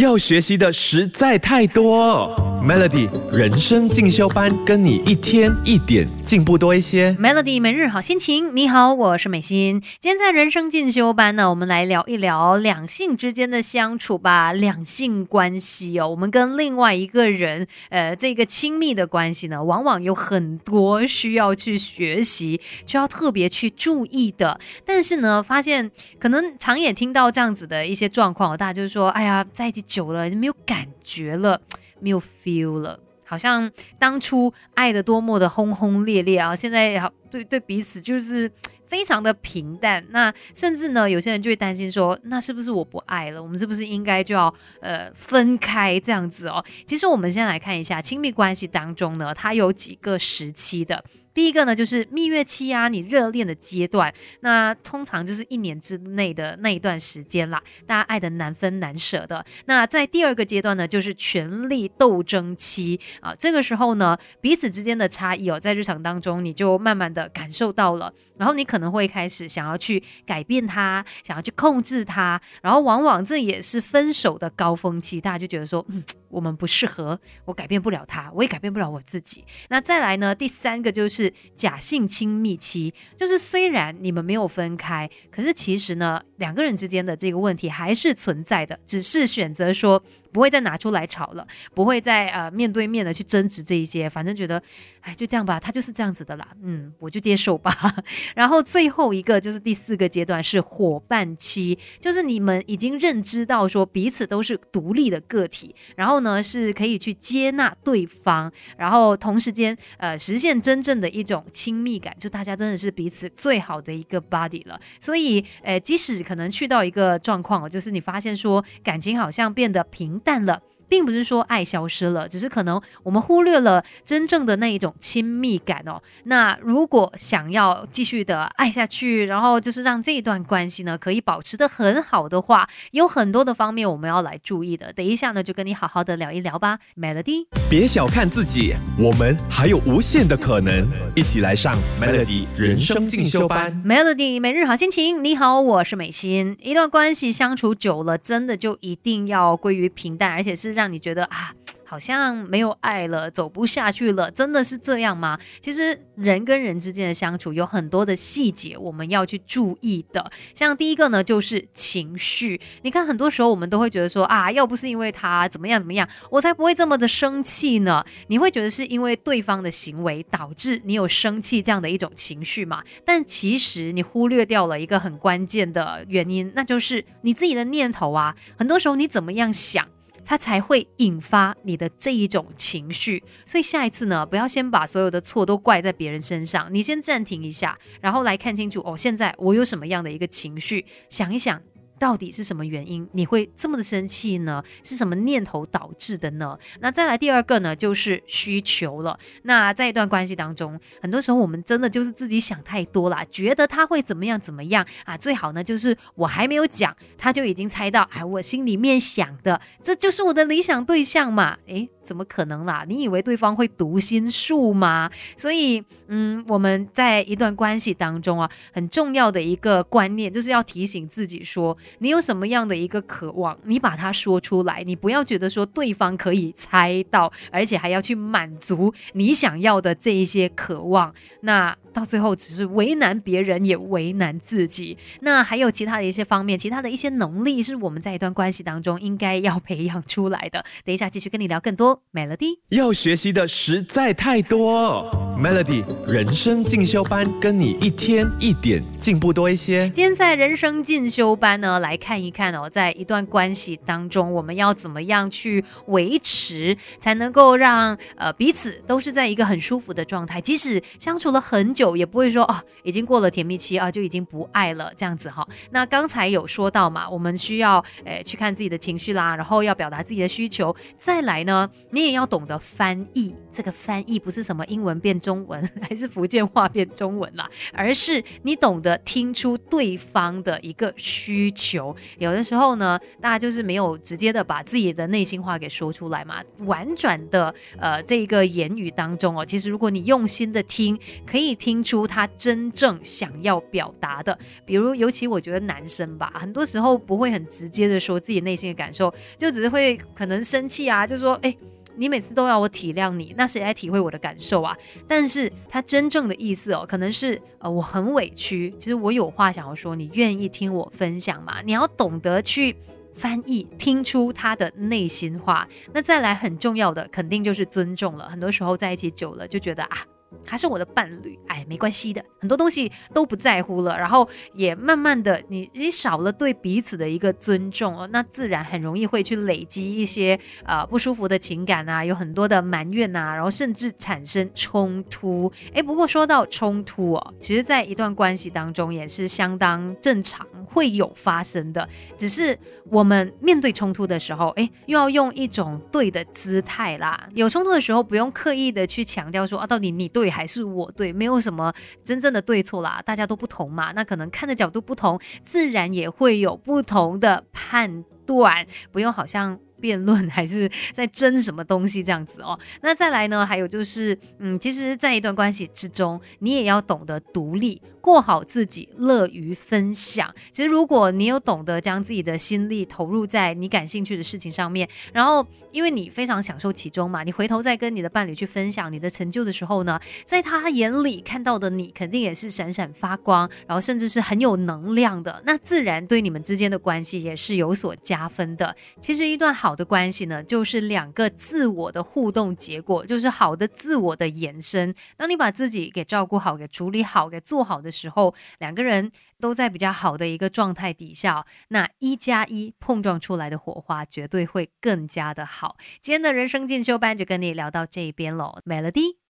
要学习的实在太多。Melody 人生进修班，跟你一天一点进步多一些。Melody 每日好心情，你好，我是美心。今天在人生进修班呢，我们来聊一聊两性之间的相处吧，两性关系哦。我们跟另外一个人，呃，这个亲密的关系呢，往往有很多需要去学习，需要特别去注意的。但是呢，发现可能常也听到这样子的一些状况，大家就是说，哎呀，在一起久了就没有感觉了。没有 feel 了，好像当初爱的多么的轰轰烈烈啊，现在好对对彼此就是非常的平淡。那甚至呢，有些人就会担心说，那是不是我不爱了？我们是不是应该就要呃分开这样子哦？其实我们先来看一下亲密关系当中呢，它有几个时期的。第一个呢，就是蜜月期啊，你热恋的阶段，那通常就是一年之内的那一段时间啦，大家爱的难分难舍的。那在第二个阶段呢，就是权力斗争期啊，这个时候呢，彼此之间的差异哦，在日常当中你就慢慢的感受到了，然后你可能会开始想要去改变他，想要去控制他，然后往往这也是分手的高峰期，大家就觉得说，嗯。我们不适合，我改变不了他，我也改变不了我自己。那再来呢？第三个就是假性亲密期，就是虽然你们没有分开，可是其实呢，两个人之间的这个问题还是存在的，只是选择说。不会再拿出来吵了，不会再呃面对面的去争执这一些，反正觉得，哎，就这样吧，他就是这样子的啦，嗯，我就接受吧。然后最后一个就是第四个阶段是伙伴期，就是你们已经认知到说彼此都是独立的个体，然后呢是可以去接纳对方，然后同时间呃实现真正的一种亲密感，就大家真的是彼此最好的一个 body 了。所以，呃，即使可能去到一个状况，就是你发现说感情好像变得平。淡了。并不是说爱消失了，只是可能我们忽略了真正的那一种亲密感哦。那如果想要继续的爱下去，然后就是让这一段关系呢可以保持的很好的话，有很多的方面我们要来注意的。等一下呢，就跟你好好的聊一聊吧，Melody。别小看自己，我们还有无限的可能，一起来上 Melody 人生进修班。Melody 每日好心情，你好，我是美心。一段关系相处久了，真的就一定要归于平淡，而且是让。你觉得啊。好像没有爱了，走不下去了，真的是这样吗？其实人跟人之间的相处有很多的细节，我们要去注意的。像第一个呢，就是情绪。你看，很多时候我们都会觉得说啊，要不是因为他怎么样怎么样，我才不会这么的生气呢。你会觉得是因为对方的行为导致你有生气这样的一种情绪嘛？但其实你忽略掉了一个很关键的原因，那就是你自己的念头啊。很多时候你怎么样想？它才会引发你的这一种情绪，所以下一次呢，不要先把所有的错都怪在别人身上，你先暂停一下，然后来看清楚哦，现在我有什么样的一个情绪，想一想。到底是什么原因你会这么的生气呢？是什么念头导致的呢？那再来第二个呢，就是需求了。那在一段关系当中，很多时候我们真的就是自己想太多了，觉得他会怎么样怎么样啊？最好呢就是我还没有讲，他就已经猜到，哎，我心里面想的，这就是我的理想对象嘛？诶，怎么可能啦？你以为对方会读心术吗？所以，嗯，我们在一段关系当中啊，很重要的一个观念就是要提醒自己说。你有什么样的一个渴望，你把它说出来，你不要觉得说对方可以猜到，而且还要去满足你想要的这一些渴望，那到最后只是为难别人也为难自己。那还有其他的一些方面，其他的一些能力是我们在一段关系当中应该要培养出来的。等一下继续跟你聊更多，Melody。要学习的实在太多。，Melody 人生进修班跟你一天一点进步多一些。今天在人生进修班呢。来看一看哦，在一段关系当中，我们要怎么样去维持，才能够让呃彼此都是在一个很舒服的状态，即使相处了很久，也不会说哦，已经过了甜蜜期啊，就已经不爱了这样子哈。那刚才有说到嘛，我们需要诶去看自己的情绪啦，然后要表达自己的需求，再来呢，你也要懂得翻译。这个翻译不是什么英文变中文，还是福建话变中文啦，而是你懂得听出对方的一个需求。有的时候呢，大家就是没有直接的把自己的内心话给说出来嘛，婉转的呃这一个言语当中哦，其实如果你用心的听，可以听出他真正想要表达的。比如，尤其我觉得男生吧，很多时候不会很直接的说自己内心的感受，就只是会可能生气啊，就说哎。你每次都要我体谅你，那谁来体会我的感受啊？但是他真正的意思哦，可能是呃我很委屈，其实我有话想要说，你愿意听我分享吗？你要懂得去翻译，听出他的内心话。那再来很重要的，肯定就是尊重了。很多时候在一起久了，就觉得啊。还是我的伴侣，哎，没关系的，很多东西都不在乎了，然后也慢慢的，你你少了对彼此的一个尊重哦，那自然很容易会去累积一些呃不舒服的情感啊，有很多的埋怨啊，然后甚至产生冲突。哎，不过说到冲突哦，其实在一段关系当中也是相当正常会有发生的，只是我们面对冲突的时候，哎，又要用一种对的姿态啦。有冲突的时候，不用刻意的去强调说啊，到底你对。对还是我对，没有什么真正的对错啦，大家都不同嘛，那可能看的角度不同，自然也会有不同的判断，不用好像。辩论还是在争什么东西这样子哦？那再来呢？还有就是，嗯，其实，在一段关系之中，你也要懂得独立，过好自己，乐于分享。其实，如果你有懂得将自己的心力投入在你感兴趣的事情上面，然后因为你非常享受其中嘛，你回头再跟你的伴侣去分享你的成就的时候呢，在他眼里看到的你，肯定也是闪闪发光，然后甚至是很有能量的。那自然对你们之间的关系也是有所加分的。其实，一段好。的关系呢，就是两个自我的互动结果，就是好的自我的延伸。当你把自己给照顾好、给处理好、给做好的时候，两个人都在比较好的一个状态底下，那一加一碰撞出来的火花绝对会更加的好。今天的人生进修班就跟你聊到这边喽，Melody。